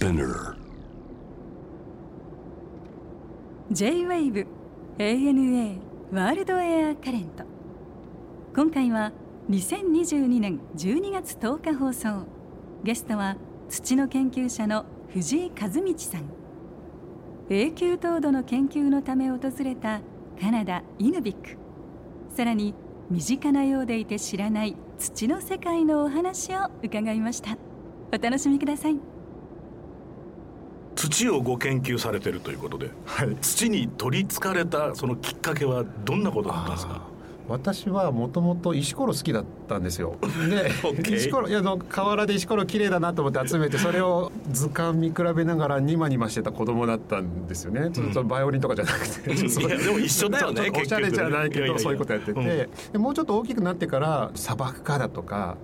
Spinner. J-WAVE ANA ワールドエアカレント今回は2022年12月10日放送。ゲストは土の研究者の藤井和道さん。永久凍土の研究のため訪れたカナダイヌビック。さらに身近なようでいて知らない土の世界のお話を伺いました。お楽しみください。土をご研究されてるということで、はい。土に取りつかれたそのきっかけはどんなことだったんですか？私はもともと石ころ好きだったんですよ。で OK 石ころいやあの河原で石ころ綺麗だなと思って集めてそれを図鑑見比べながらニマニマしてた子供だったんですよね。ちょっとバイオリンとかじゃなくて、でも一緒だよねおしゃれじゃないけ結局ねそういうことやってて、うん。でもうちょっと大きくなってから砂漠化だとか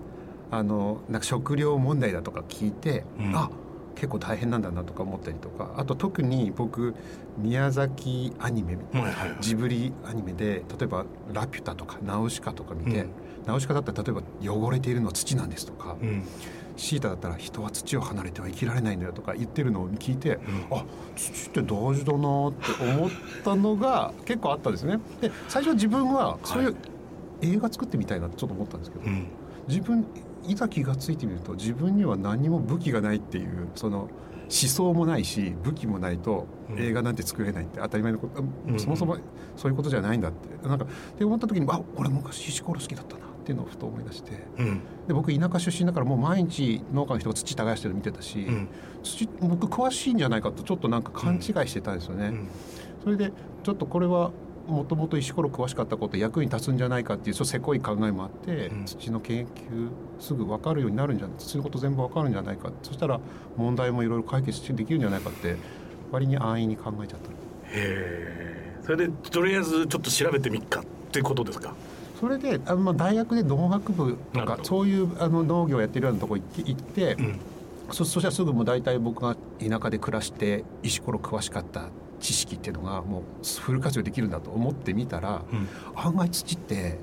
あのなんか食料問題だとか聞いて、うん。あ結構大変なんだなとか思ったりとかあと特に僕宮崎アニメジブリアニメで例えば「ラピュタ」とか「ナウシカ」とか見て、うん。ナウシカだったら例えば「汚れているのは土なんです」とか、うん。シータだったら「人は土を離れては生きられないんだよ」とか言ってるのを聞いて、あ土って大事だなって思ったのが 結構あったんですね。で最初は自分はそういう映画作ってみたいなちょっと思ったんですけど、うん。自分いざ気がついてみると自分には何も武器がないっていうその思想もないし武器もないとうん映画なんて作れないって当たり前のこと、うんそもそもそういうことじゃないんだってなんかって思った時にあ俺昔石ころ好きだったなっていうのをふと思い出してうん。で僕田舎出身だからもう毎日農家の人が土耕してるの見てたし、うん。土僕詳しいんじゃないかとちょっとなんか勘違いしてたんですよね。うん。それでちょっとこれはもともと石ころ詳しかったこと役に立つんじゃないかっていうせこい考えもあって、うん。土の研究すぐ分かるようになるんじゃない土のこと全部分かるんじゃないかそしたら問題もいろいろ解決できるんじゃないかって割に安易に考えちゃった。へえ。それでとりあえずちょっと調べてみっかってことですか？それであのまあ大学で農学部とかそういうあの農業をやってるようなとこ行って行って、うん。そそしたらすぐもう大体僕が田舎で暮らして石ころ詳しかった知識っていうのがもうフル活用できるんだと思ってみたら、うん。案外土って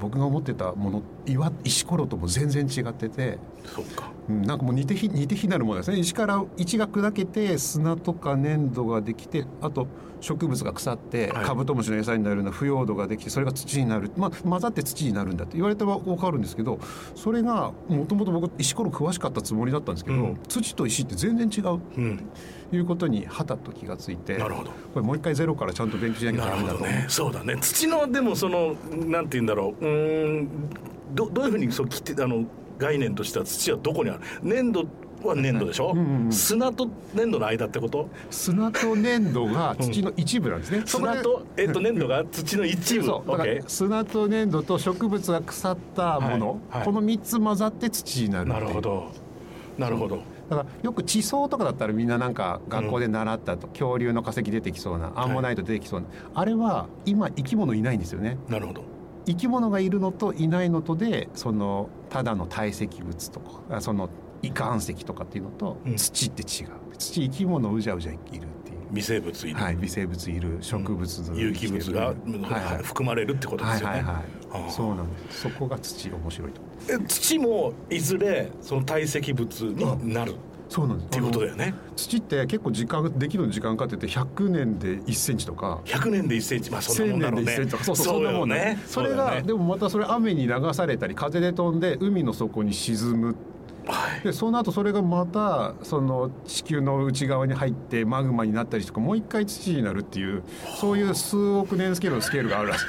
僕が思ってたもの岩石ころとも全然違ってて、そうかうんなんかもう似て非似て非なるものですね。石から石が砕けて砂とか粘土ができてあと植物が腐ってはい。カブトムシの餌になるような腐葉土ができてそれが土になる、まあ、混ざって土になるんだって言われたら分かるんですけどそれがもともと僕石ころ詳しかったつもりだったんですけど、うん。土と石って全然違ううん。ということにはたと気がついてなるほど。これもう一回ゼロからちゃんと勉強しなきゃダメだとね。そうだね。土のでもそのなんて言うんだろう。うーん。どどういうふうにそうきってあの概念としては土はどこにある？粘土は粘土でしょ、うんうんうん。砂と粘土の間ってこと？砂と粘土が土の一部なんですね。そこで砂と、えっと、粘土が土の一部。砂と粘土と植物が腐ったもの、はい。はい。この3つ混ざって土になるなるほど。なるほど。だからよく地層とかだったらみんななんか学校で習ったと、恐竜の化石出てきそうなアンモナイト出てきそうな、あれは今生き物いないんですよね。なるほど生き物がいるのといないのとでそのただの堆積物とかあその岩石とかっていうのとうん。土って違う、土生き物うじゃうじゃいるっていう。微生物いる、はい、微生物いる植物の有機物が、はいはい。含まれるってことですよね、はいはいはい。そうなんです。そこが土面白いとえ土もいずれその堆積物になる？っそうなんです。ていうことだよね。土って結構時間できる時間かかってて100年で1センチとか。100年で1センチ。まあそんなもんだ1000ろうね。年で1センチとか。そうそうそんなよもんね。それが、ね。でもまたそれ雨に流されたり風で飛んで海の底に沈むはい。でその後それがまたその地球の内側に入ってマグマになったりとかもう一回土になるっていうそういう数億年スケールのスケールがあるらしい。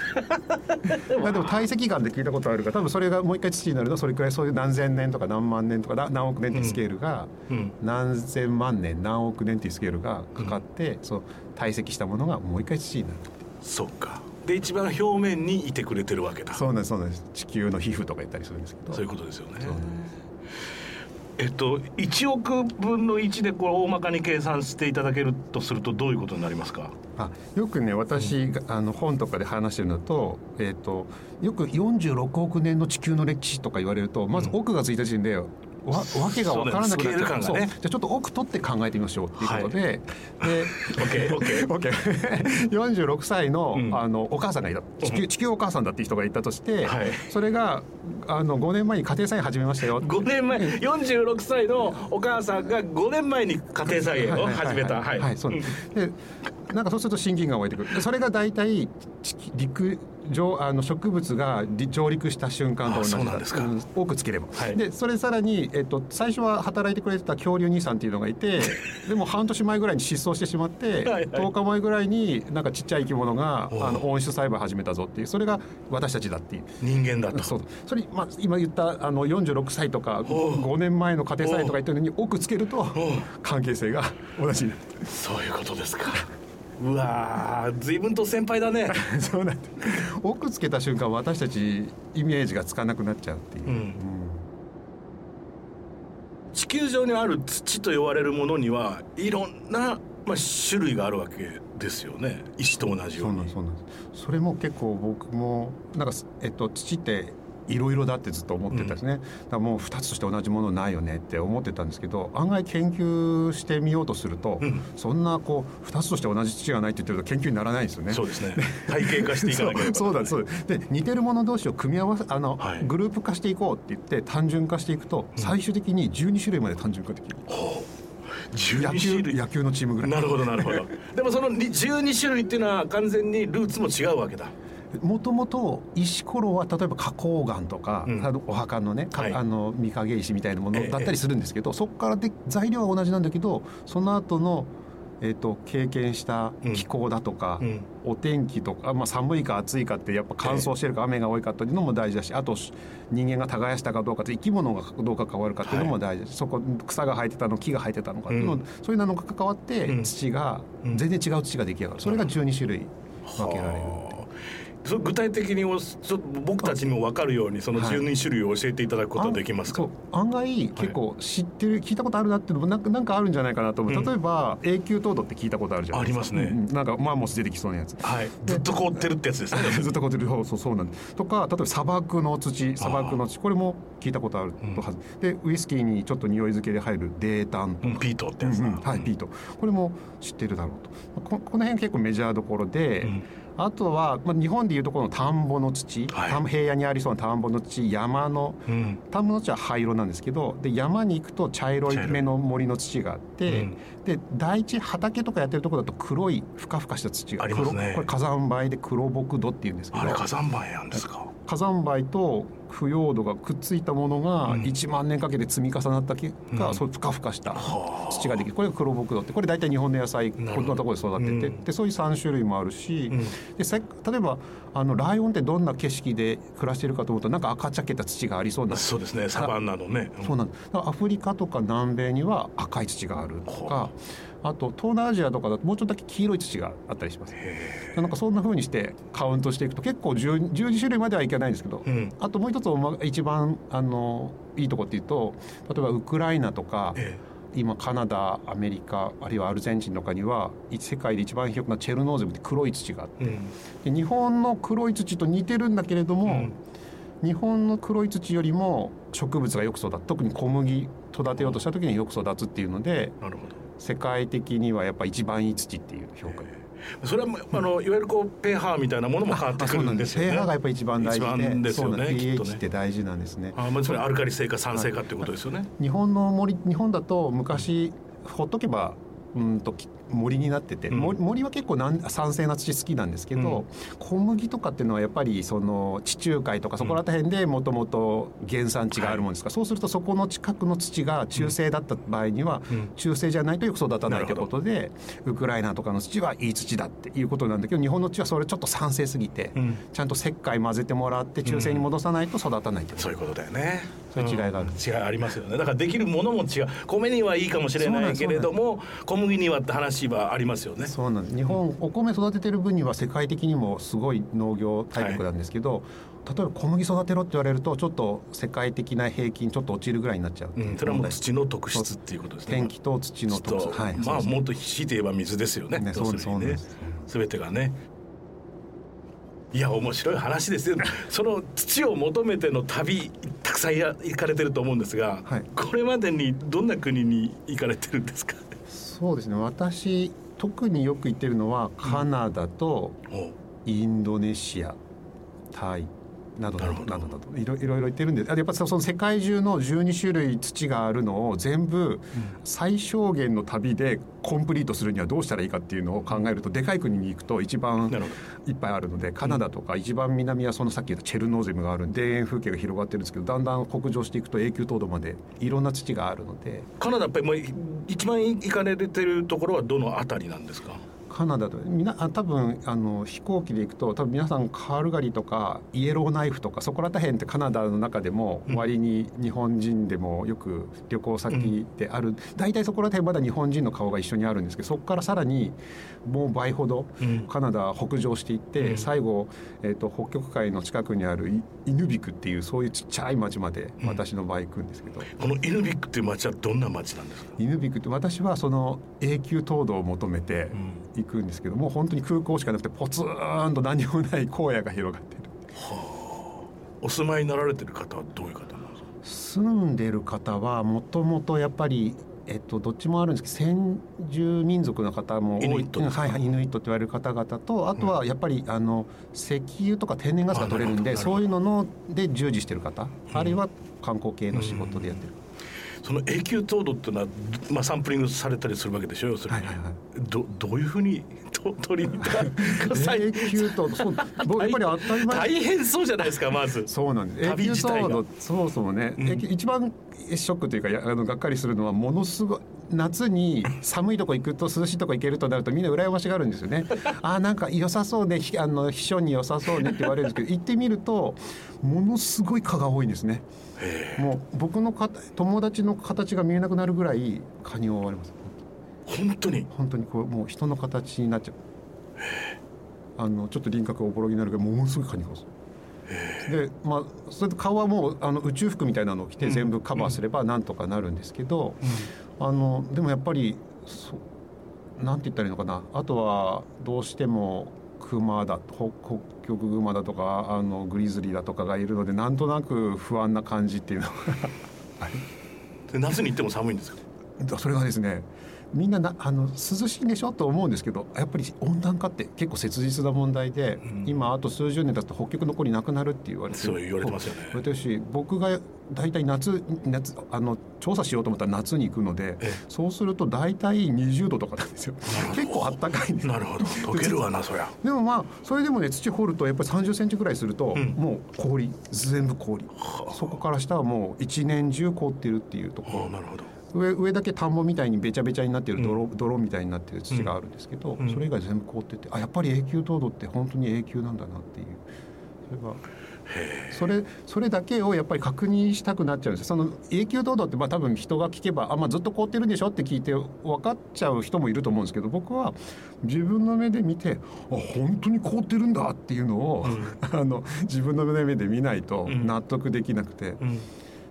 まあでも堆積岩で聞いたことあるから多分それがもう一回土になるのはそれくらいそういう何千年とか何万年とかな何億年っていうスケールが、うん何千万年何億年っていうスケールがかかって、そう堆積したものがもう一回土になるそっか。で一番表面にいてくれてるわけだ。そうなんですそうなんです。地球の皮膚とか言ったりするんですけど。そういうことですよね。そうなんですえっと1億分の1でこれ大まかに計算していただけるとするとどういうことになりますか？あよくね私が、あの本とかで話してるのと,、えー、とよく46億年の地球の歴史とか言われるとまず億がついた時点でわわけが分からなくなっちゃう。そうねじゃあちょっと奥取って考えてみましょうっていうことで、でオッケーオッケー。オッケー46歳の,、うん。あのお母さんがいた。地球地球お母さんだっていう人がいたとして、はい。それがあの5年前に家庭菜園始めましたよ。5年前46歳のお母さんが5年前に家庭菜園を始めた。はい、はいそうでなんかそうすると親近感が湧いてくる。でそれが大体地陸上あの植物がり上陸した瞬間と同じあそうなんですか。うん多くつければ、はい。でそれさらに、えっと、最初は働いてくれてた恐竜兄さんっていうのがいてでも半年前ぐらいに失踪してしまってはいはい。10日前ぐらいになんかちっちゃい生き物があの温室栽培始めたぞっていうそれが私たちだっていう。人間だと。そう。それ、まあ、今言ったあの46歳とかおう。5年前の家庭菜園とか言ってるのに奥つけると関係性が同じ。になるそういうことですかうわー随分と先輩だね。そうなんだ。奥つけた瞬間私たちイメージがつかなくなっちゃうっていう、うん。地球上にある土と言われるものにはいろんな、まあ、種類があるわけですよね。石と同じよそううにそうなんです。それも結構僕もなんか、えっと、土っていろいろだってずっと思ってたんですね、だからもう2つとして同じものないよねって思ってたんですけど案外研究してみようとすると、うん。そんなこう2つとして同じ土がないって言ってると研究にならないんですよね。そうですね。体系化していかなければ。そ うそうだそうだ。で似てるもの同士を組み合わせあの、はい。グループ化していこうって言って単純化していくと最終的に12種類まで単純化できる、野12種類。球野球のチームぐらい。なるほどなるほど。でもその12種類っていうのは完全にルーツも違うわけだもともと石ころは例えば花崗岩とか、うん。あのお墓のね、かはい。あの御影石みたいなものええ。だったりするんですけど、そこからで材料は同じなんだけどその後のえー、と経験した気候だとか、うん。お天気とか、まあ、寒いか暑いかってやっぱ乾燥してるか雨が多いかっていうのも大事だしあと人間が耕したかどうかって生き物がどうか変わるかっていうのも大事だし、そこ草が生えてたの木が生えてたのかっていうの、うん。そういうのが関わって、うん。土がうん。全然違う土が出来上がる。それが12種類分けられる。はあそ具体的におちょ僕たちにも分かるようにそのはい。12種類を教えていただくことはできますか、そう案外結構知ってる、聞いたことあるなっていうのもなんかなんかあるんじゃないかなと思う、うん。例えば永久凍土って聞いたことあるじゃないですか。ありますね。うん。うんなんかマンモス出てきそうなやつ。はい。ずっと凍ってるってやつですね。ずっとこうやってそうそうそうなんです。とか例えば砂漠の土砂漠の土。これも聞いたことあるとはず、でウイスキーにちょっと匂い付けで入る泥炭とか、うんピートってやつだ、うんうん。はい、ピート。これも知ってるだろうと。ここの辺結構メジャーどころで、うんあとは、まあ、日本でいうところの田んぼの土、はい。平野にありそうな田んぼの土山のうん。田んぼの土は灰色なんですけどで山に行くと茶色い目の森の土があって、うん。で大地畑とかやってるところだと黒いふかふかした土がありますね。黒これ火山灰で黒木土っていうんですけど。あれ火山灰なんですか？火山灰と腐葉土がくっついたものがうん。1万年かけて積み重なった結果、うん。そうふかふかしたはあ。土ができる。これが黒木土ってこれ大体日本の野菜こんなところで育てて、うん。でそういう3種類もあるし、うん。でせ例えばあのライオンってどんな景色で暮らしてるかと思うとなんか赤茶けた土がありそうな。そうですねサバンナのね。そうなんアフリカとか南米には赤い土があるとかあと東南アジアとかだともうちょっとだけ黄色い土があったりします。へなんかそんな風にしてカウントしていくと結構 10, 12種類まではいけないんですけど、えうん。あともう一つおま一番あのいいとこっていうと例えばウクライナとかえ今カナダアメリカあるいはアルゼンチンとかにはい世界で一番広くなチェルノーゼムって黒い土があってえうん。で日本の黒い土と似てるんだけれども、うん。日本の黒い土よりも植物がよく育つ特に小麦育てようとした時によく育つっていうのでなるほど。世界的にはやっぱ一番いい土っていう評価それはあのいわゆるこうペーハーみたいなものも変わってくるんですよね。pH がやっぱ一番大事でです。よね。pH ねって大事なんですね。あまあつまりアルカリ性か酸性かっていうことですよね。日本の森日本だと昔ほっとけばうんとき森になってて、うん。森森は結構なん酸性な土好きなんですけど、小麦とかっていうのはやっぱりその地中海とかそこら辺でもともと原産地があるもんですか。ら、そうするとそこの近くの土が中性だった場合には、うん。中性じゃないとよく育たないというなるほど。ことでウクライナとかの土はいい土だっていうことなんだけど日本の土はそれちょっと酸性すぎて、うん。ちゃんと石灰混ぜてもらって中性に戻さないと育たないという、そういうことだよね。そういう違いがある。うん。違いありますよね。だからできるものも違う。米にはいいかもしれないけれども、小麦にはって話はありますよね。そうなんです。日本お米育ててる分には世界的にもすごい農業大国なんですけど、例えば小麦育てろって言われるとちょっと世界的な平均ちょっと落ちるぐらいになっちゃう、うん、それはもう土の特質っていうことですね。天気と土の特と質はい。まあもっと強いて言えば水ですよね。ねそうですそうなんです。すべてがね。いや面白い話ですよ。その土を求めての旅たくさんや行かれてると思うんですが、はい。これまでにどんな国に行かれてるんですか？そうですね。私特によく行ってるのはカナダとインドネシアタイなどなど。などなど。いろいろ言ってるんであやっぱその世界中の12種類土があるのを全部最小限の旅でコンプリートするにはどうしたらいいかっていうのを考えるとでかい国に行くと一番いっぱいあるのでカナダとか一番南はそのさっき言ったチェルノーゼムがあるんで田園風景が広がってるんですけどだんだん北上していくと永久凍土までいろんな土があるので。カナダやっぱりもう一番行かれてるところはどの辺りなんですか？カナダとみなあ多分あの飛行機で行くと多分皆さんカルガリーとかイエローナイフとかそこら辺ってカナダの中でも割に日本人でもよく旅行先である、大体そこら辺まだ日本人の顔が一緒にあるんですけどそこからさらにもう倍ほどうん。カナダは北上していって、うん。最後、えー、と北極海の近くにあるイイヌビクっていうそういうちっちゃい町までうん。私の場合行くんですけど、このイヌビックっていう街はどんな街なんですか、イヌビクって私はその永久凍土を求めて行くんですけどもう本当に空港しかなくてポツンと何もない荒野が広がってる。お住まいになられてる方はどういう方なんですか？住んでる方はもともとやっぱりえっと、どっちもあるんですけど先住民族の方もイヌイットはいはい、イヌイットって言われる方々とあとはやっぱり、あの石油とか天然ガスが取れるんでそういうのので従事してる方、あるいは観光系の仕事でやってる、その永久凍土っていうのは、まあ、サンプリングされたりするわけでしょ要するに、はいはいはい。どどういうふうにと取りに行った永久とそう僕やっぱり当たり前。大変そうじゃないですかまず。そうなんです。永久凍土そもそもね、うん。一番ショックというかやあのがっかりするのはものすごい夏に寒いとこ行くと涼しいとこ行けるとなるとみんな羨ましがるんですよね。あーなんか良さそうねひあの秘書に良さそうねって言われるんですけど行ってみるとものすごい蚊が多いんですね。もう僕のか友達の形が見えなくなるぐらい蚊に覆われます。本当に？本当にこうもう人の形になっちゃう。あのちょっと輪郭がおぼろげになるけどものすごい蚊に干す。でまあそれと顔はもうあの宇宙服みたいなのを着て全部カバーすればなんとかなるんですけど、あのでもやっぱりそうなんて言ったらいいのかな。あとはどうしてもクマだ北北極熊だとかあのグリズリーだとかがいるのでなんとなく不安な感じっていうのが。で夏に行っても寒いんですか？だそれがですねみんななあの涼しいんでしょ？と思うんですけどやっぱり温暖化って結構切実な問題で、うん。今あと数十年経つと北極残りなくなるって言われてそう言われてますよね。言われてるし僕が大体夏夏あの調査しようと思ったら夏に行くのでえそうすると大体20度とかなんですよ。結構あったかい。んですなるほど。溶けるわなそりゃ。でもまあそれでもね土掘るとやっぱり3 0センチぐらいすると、うん。もう氷全部氷。そこから下はもう一年中凍ってるっていうところ。なるほど上上だけ田んぼみたいにべちゃべちゃになってる泥,、泥みたいになってる土があるんですけど、うん。それ以外全部凍っててあやっぱり永久凍土って本当に永久なんだなっていう。それがそれそれだけをやっぱり確認したくなっちゃうんですよ。その永久凍土ってまあ多分人が聞けばあ、まあ、ずっと凍ってるんでしょって聞いて分かっちゃう人もいると思うんですけど僕は自分の目で見てあ本当に凍ってるんだっていうのを、あの自分の目で見ないとうん。納得できなくて。うん。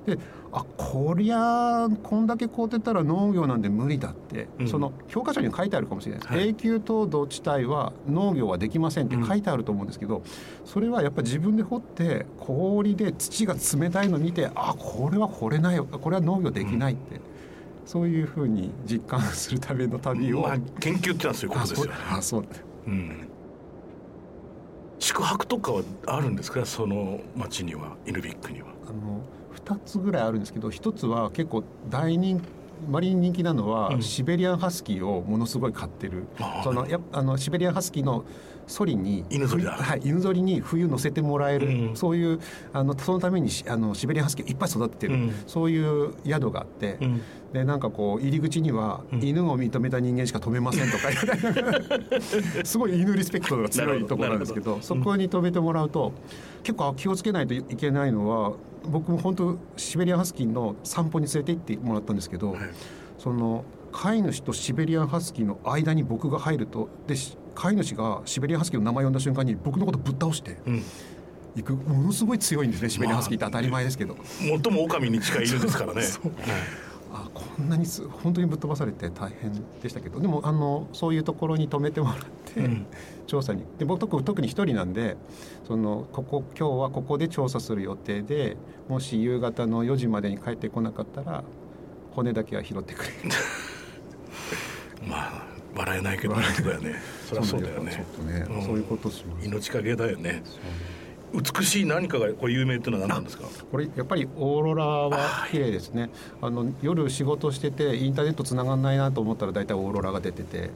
であこりゃこんだけ凍ってたら農業なんで無理だって、うん。その教科書には書いてあるかもしれないです、はい。永久凍土地帯は農業はできませんって書いてあると思うんですけど、それはやっぱり自分で掘って氷で土が冷たいの見てあこれは掘れないよ。これは農業できないって、そういうふうに実感するための旅を、まあ研究ってのはそういうことですよね。あそうう。ん。宿泊とかはあるんですか？その町にはイヌビックには。あの2つぐらいあるんですけど1つは結構大人割に人気なのは、うん。シベリアンハスキーをものすごい飼ってる。そのやあのシベリアンハスキーのソリに犬ぞりだ。はい、犬ぞりに冬乗せてもらえる、うん。そういうあのそのためにしあのシベリアンハスキーをいっぱい育ててる、うん。そういう宿があって、うん。でなんかこう入り口には、うん。犬を認めた人間しか止めませんとか すごい犬リスペクトが強いところなんですけど。そこに止めてもらうと結構気をつけないといけないのは僕も本当シベリアンハスキーの散歩に連れて行ってもらったんですけど、はい。その飼い主とシベリアンハスキーの間に僕が入るとでし飼い主がシベリアンハスキーの名前を呼んだ瞬間に僕のことぶっ倒してうん。いく。ものすごい強いんですねシベリアンハスキーって当たり前ですけど。最も狼に近い犬ですからね あこそんなにす本当にぶっ飛ばされて大変でしたけど。でもあのそういうところに止めてもらって、うん。調査に。で僕特特に一人なんでそのここ今日はここで調査する予定でもし夕方の4時までに帰ってこなかったら骨だけは拾ってくれ。まあ笑えないけどね。そりゃそうだよね。ね、うん。そういうことします。命かけだよね美しい何かがこれ有名っていうのは何なんですか？これやっぱりオーロラは綺麗ですね。あの夜仕事しててインターネット繋がんないなと思ったら大体オーロラが出てて。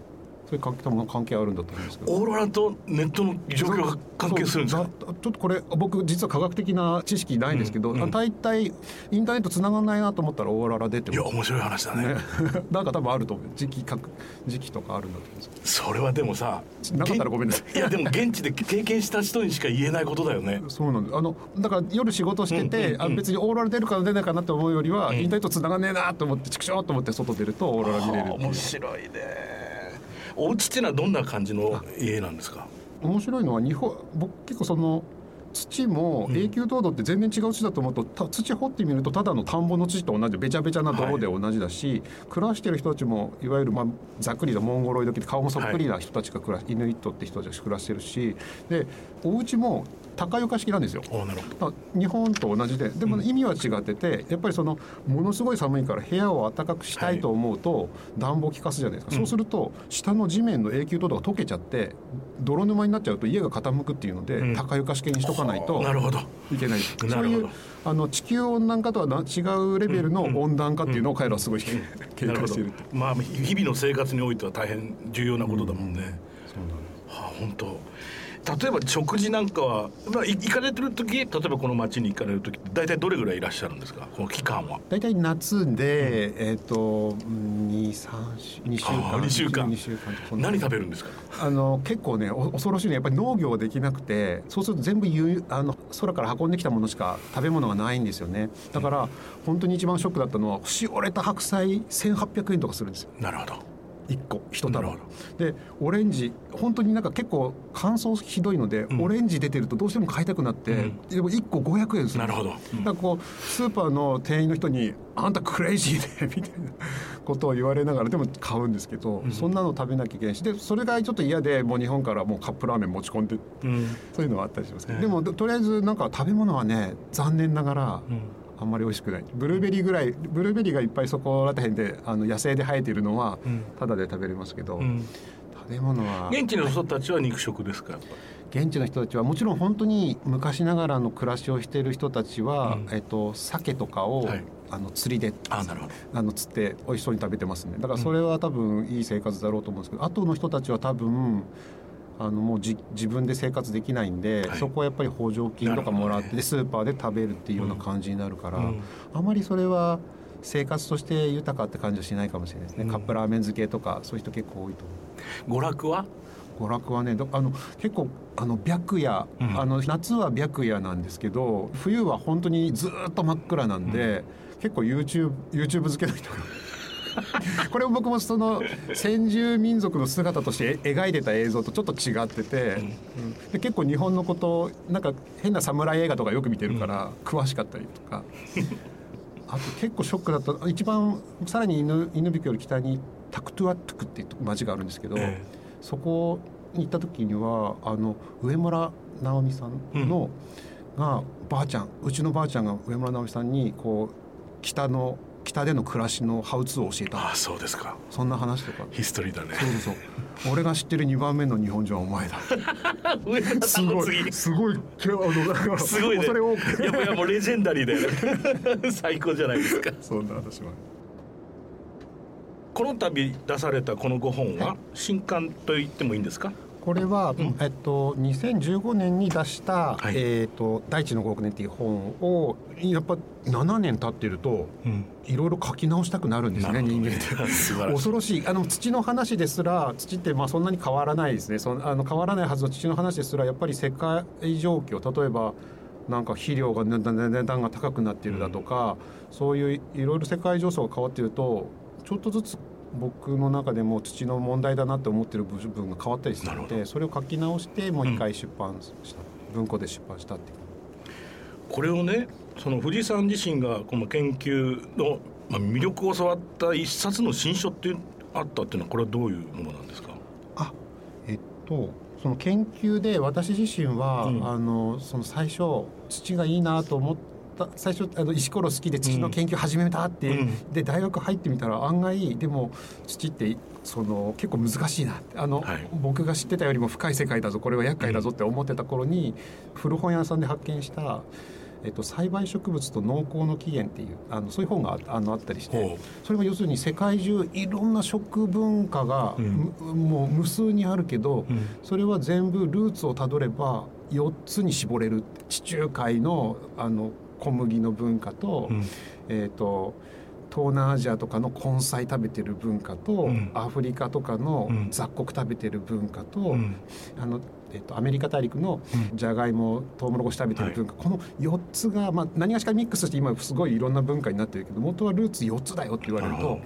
そういう関係多分関係あるんだと思うんですけど。オーロラとネットの状況が関係するんですか？ちょっとこれ僕実は科学的な知識ないんですけど、うん。うん大体インターネット繋がんないなと思ったらオーロラ出ていや面白い話だね。ね、なんか多分あると思う。時期か時期とかあるんだと思うんですけそれはでもさなかったらごめんなさい。いやでも現地で経験した人にしか言えないことだよね。どそうなんです。あのだから夜仕事してて、うんうんうんあ別にオーロラ出るか出ないかなと思うよりは、うん。インターネット繋がんねえなと思ってチクショーと思って外出るとオーロラ見れるっていう。面白いねお家っていうのはどんな感じの家なんですか？面白いのは日本僕結構その土も永久凍土って全然違う土だと思うとた土掘ってみるとただの田んぼの土と同じでべちゃべちゃな泥で同じだし、暮らしてる人たちもいわゆる、まあ、ざっくりとモンゴロイド系で顔もそっくりな人たちが暮らし、イヌイットって人たちが暮らしてるしでお家も高床式なんですよ。日本と同じででも意味は違っててやっぱりそのものすごい寒いから部屋を暖かくしたいと思うと暖房効かすじゃないですか、うん。そうすると下の地面の永久凍土が溶けちゃって泥沼になっちゃうと家が傾くっていうので、うん。高床式にしとかないとなるほど。いけない。うるほど。いうあの地球温暖化とはな違うレベルの温暖化っていうのを彼らはすごい警戒しているまあ日々の生活においては大変重要なことだもんね、そうなんです。はあ本当例えば食事なんかは、まあ、い行かれてる時例えばこの町に行かれる時大体どれぐらいいらっしゃるんですか？この期間は。大体夏で、えっ、と2三2週あ間ー二週間。2週間何食べるんですか？あの結構ねお恐ろしいのはやっぱり農業できなくてそうすると全部輸あの空から運んできたものしか食べ物がないんですよね。だから本当に一番ショックだったのはしおれた白菜1800円とかするんですよ。なるほど1個1束でオレンジ本当になんか結構乾燥ひどいので、ん。オレンジ出てるとどうしても買いたくなって、うん。でも1個500円する。なるほど、だからこうスーパーの店員の人に「あんたクレイジーで」みたいなことを言われながらでも買うんですけど、うん。そんなの食べなきゃいけないし。でそれがちょっと嫌でもう日本からもうカップラーメン持ち込んでうん。そういうのはあったりしますけど、ええ。でもととりあえずなんか食べ物はね残念ながらうんあんまり美味しくない。ブルーベリーぐらいブルーベリーがいっぱいそこら辺であの野生で生えているのはうん。タダで食べれますけど、うん。食べ物は。現地の人たちは肉食ですか現地の人たちはもちろん本当に昔ながらの暮らしをしている人たちは、うん。えっと鮭とかを、はい。あの釣りであなるほど。あの釣って美味しそうに食べてますね。だからそれは多分いい生活だろうと思うんですけど、後の人たちは多分あのもうじ自分で生活できないんで、はい。そこはやっぱり補助金とかもらって、ね。でスーパーで食べるっていうような感じになるから、うんあまりそれは生活として豊かって感じはしないかもしれないですね、うん。カップラーメン漬けとかそういう人結構多いと思う。娯楽は？娯楽はねどあの結構あの白夜、うん。あの夏は白夜なんですけど冬は本当にずーっと真っ暗なんで、結構 YouTube, YouTube 漬けの人が これを僕もその先住民族の姿として描いてた映像とちょっと違ってて、うん。で結構日本のことなんか変な侍映画とかよく見てるから詳しかったりとか。あと結構ショックだった。一番さらに犬犬引より北にタクトゥアットゥクっていう町があるんですけど、えそこに行った時にはあの上村直美さんの、がばあちゃんうちのばあちゃんが上村直美さんにこう北の北での暮らしのハウツーを教えた。ああそうですか。そんな話とか。ヒストリーだね。そうそう俺が知ってる2番目の日本人はお前だ。すごい。すごいあのす。ごいね。それをいやいやもうレジェンダリーだよね。最高じゃないですか。そんな話はこの度出されたこの5本は新刊と言ってもいいんですか？これは、えっと、2015年に出した「はい。えっと大地の5億年」っていう本をやっぱ7年経ってるとうん。いろいろ書き直したくなるんですね人間って。恐ろしい。あの土の話ですら土ってまあそんなに変わらないですね。そのあの変わらないはずの土の話ですらやっぱり世界状況例えばなんか肥料が値段が高くなっているだとか、そういういろいろ世界情勢が変わっているとちょっとずつ僕の中でも土の問題だなって思ってる部分が変わったりするのでそれを書き直してもう一回出版した、文庫で出版したっていう。これをねその藤井さん自身がこの研究のまあ、魅力を触った一冊の新書っていうあったっていうのはこれはどういうものなんですか？あえっとその研究で私自身は、うん。あのその最初土がいいなと思った最初あの石ころ好きで土の研究始めたって、うん。で大学入ってみたら案外でも土ってその結構難しいなあの、はい。僕が知ってたよりも深い世界だぞこれは厄介だぞって思ってた頃に、古本屋さんで発見した、えっと、栽培植物と農耕の起源っていうあのそういう本がああのあったりしてほそれは要するに世界中いろんな食文化が、うん。むもう無数にあるけど、うん。それは全部ルーツをたどれば4つに絞れる地中海のあの小麦の文化と,、うん。えー、と東南アジアとかの根菜食べてる文化と、うん。アフリカとかのうん。雑穀食べてる文化と、うん。あのえっとアメリカ大陸のうん。じゃがいもトウモロコシ食べてる文化、この4つが、まあ、何がしかミックスして今すごいいろんな文化になってるけど元はルーツ4つだよって言われると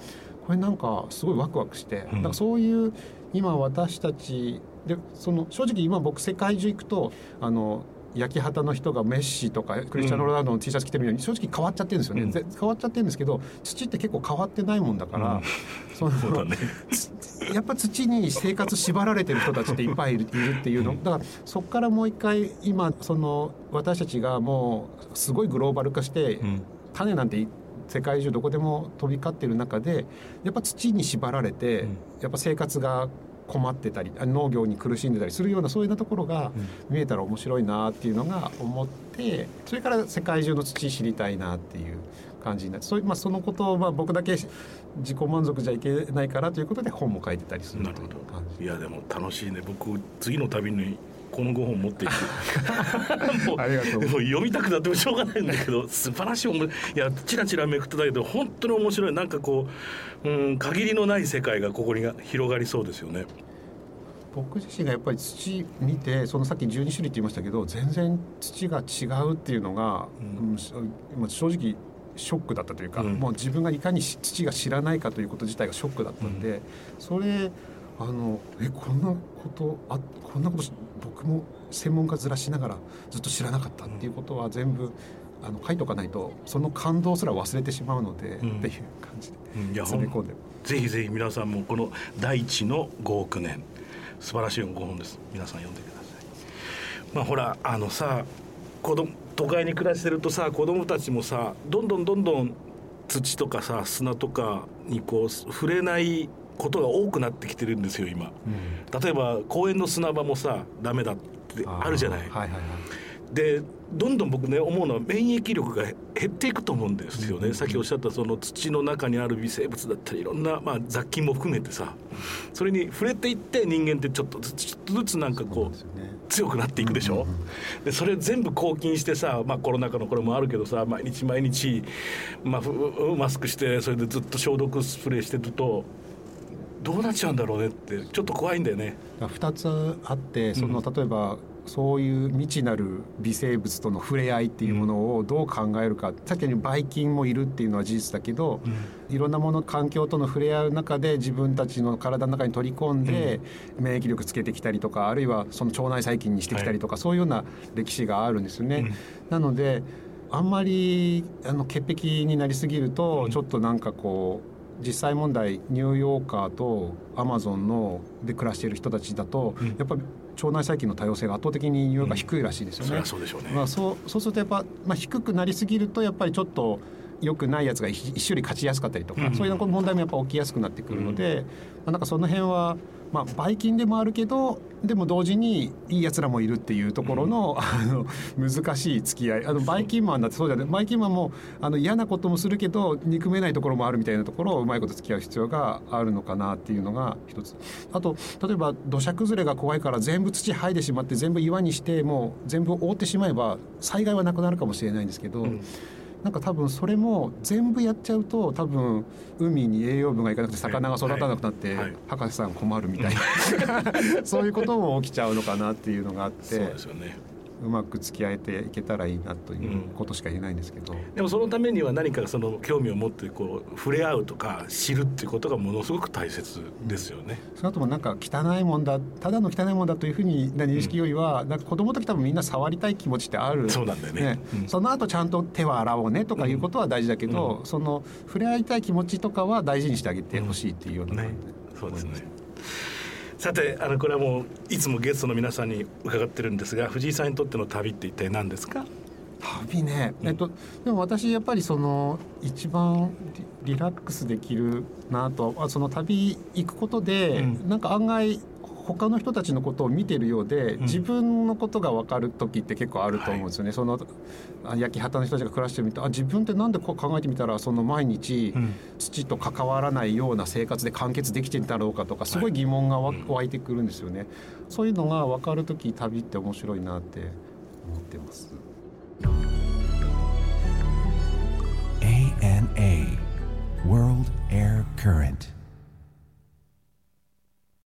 これなんかすごいワクワクして、うん。だからそういう今私たちでその正直今僕世界中行くとあの焼き畑の人がメッシとかクリスチャン・ロナウドの T シャツ着てるように正直変わっちゃってるんですよね、うん。ぜ変わっちゃってるんですけど土って結構変わってないもんだから、うん。そのね。やっぱ土に生活縛られてる人たちっていっぱいいるっていうの。だからそこからもう一回今その私たちがもうすごいグローバル化して、うん。種なんて世界中どこでも飛び交ってる中でやっぱ土に縛られて、うん。やっぱ生活が困ってたりあ農業に苦しんでたりするようなそういうところが見えたら面白いなっていうのが思ってそれから世界中の土知りたいなっていう感じになってそういう、まあ、そのことをまあ僕だけ自己満足じゃいけないからということで本も書いてたりするというなるほど。感じいやでも楽しいね。僕次の旅にこの5本持っていく。も うありがとう。もう読みたくなってもしょうがないんだけど素晴らしいいいやチラチラめくってたけど本当に面白い。なんかこう、うん、限りのない世界がここにが広がりそうですよね。僕自身がやっぱり土見てそのさっき12種類って言いましたけど全然土が違うっていうのが、うん。正直ショックだったというか、うん。もう自分がいかにし土が知らないかということ自体がショックだったんで、それあのえこんなことあこんなことし僕も専門家ずらしながらずっと知らなかったっていうことは全部あの書いとかないとその感動すら忘れてしまうので、うん。っていう感じで詰め込んで。ぜひぜひ皆さんもこの第一の5億年素晴らしい5本です。皆さん読んでください。まあほらあのさ子供都会に暮らしてるとさ子供たちもさどんどんどんどん土とかさ砂とかにこう触れないことが多くなってきてるんですよ今。例えば公園の砂場もさダメだってあるじゃない。はいはいはい。でどんどん僕ね思うのは免疫力が減っていくと思うんですよね、うんさっきおっしゃったその土の中にある微生物だったりいろんな、まあ、雑菌も含めてさ。それに触れていって人間ってちょっとずつちょっとずつなんかこうね。強くなっていくでしょ、うんうんでそれ全部抗菌してさ、まあ、コロナ禍の頃もあるけどさ毎日毎日、まあ、ふマスクしてそれでずっと消毒スプレーしてるとどうなっちゃうんだろうねってちょっと怖いんだよね。2つあってそのうん例えばそういう未知なる微生物との触れ合いっていうものをどう考えるか、さっきにばい菌もいるっていうのは事実だけど、いろんなもの環境との触れ合う中で自分たちの体の中に取り込んで、免疫力つけてきたりとかあるいはその腸内細菌にしてきたりとか、そういうような歴史があるんですよね。うん。なのであんまりあの潔癖になりすぎると、うん。ちょっとなんかこう実際問題ニューヨーカーとアマゾンので暮らしている人たちだと、うんやっぱり腸内細菌の多様性が圧倒的にニューヨーカー低いらしいですよねそりゃ。そうでしょうね。まあ、そうそうするとやっぱ、まあ、低くなりすぎるとやっぱりちょっと良くないやつが一一種類勝ちやすかったりとか、うん。そういう問題もやっぱ起きやすくなってくるので、まあ、なんかその辺は、まあ、ばい菌でもあるけどでも同時にいいやつらもいるっていうところの,、あの難しい付き合い。あのバイキンマンだってそうじゃない。バイキンマンもあの嫌なこともするけど憎めないところもあるみたいなところをうまいこと付き合う必要があるのかなっていうのが一つ。あと例えば土砂崩れが怖いから全部土剥いでしまって全部岩にしてもう全部覆ってしまえば災害はなくなるかもしれないんですけど、うんなんか多分それも全部やっちゃうと多分海に栄養分がいかなくて魚が育たなくなって、博士さん困るみたいな そういうことも起きちゃうのかなっていうのがあって。そうですよね。うまく付き合えていけたらいいなということしか言えないんですけど、でもそのためには何かその興味を持ってこう触れ合うとか知るっていうことがものすごく大切ですよね。その後もなんか汚いもんだただの汚いもんだというふうにな認識よりは、なんか子供の時多分みんな触りたい気持ちってある。そうなんだよね。うん。その後ちゃんと手は洗おうねとかいうことは大事だけど、その触れ合いたい気持ちとかは大事にしてあげてほしいっていうようなね感じで、そうですね。さてあのこれはもういつもゲストの皆さんに伺ってるんですが藤井さんにとっての旅って一体何ですか？旅ね、えっと、でも私やっぱりその一番リリラックスできるなとあその旅行くことで、うん。なんか案外他の人たちのことを見てるようで、うん、自分のことが分かる時って結構あると思うんですよね、はい、その焼き畑の人たちが暮らしてみてあ自分ってなんでこう考えてみたらその毎日、土と関わらないような生活で完結できてんだろうかとかすごい疑問が湧いてくるんですよね、はいうん、そういうのが分かる時旅って面白いなって思ってます。ANA World Air Current.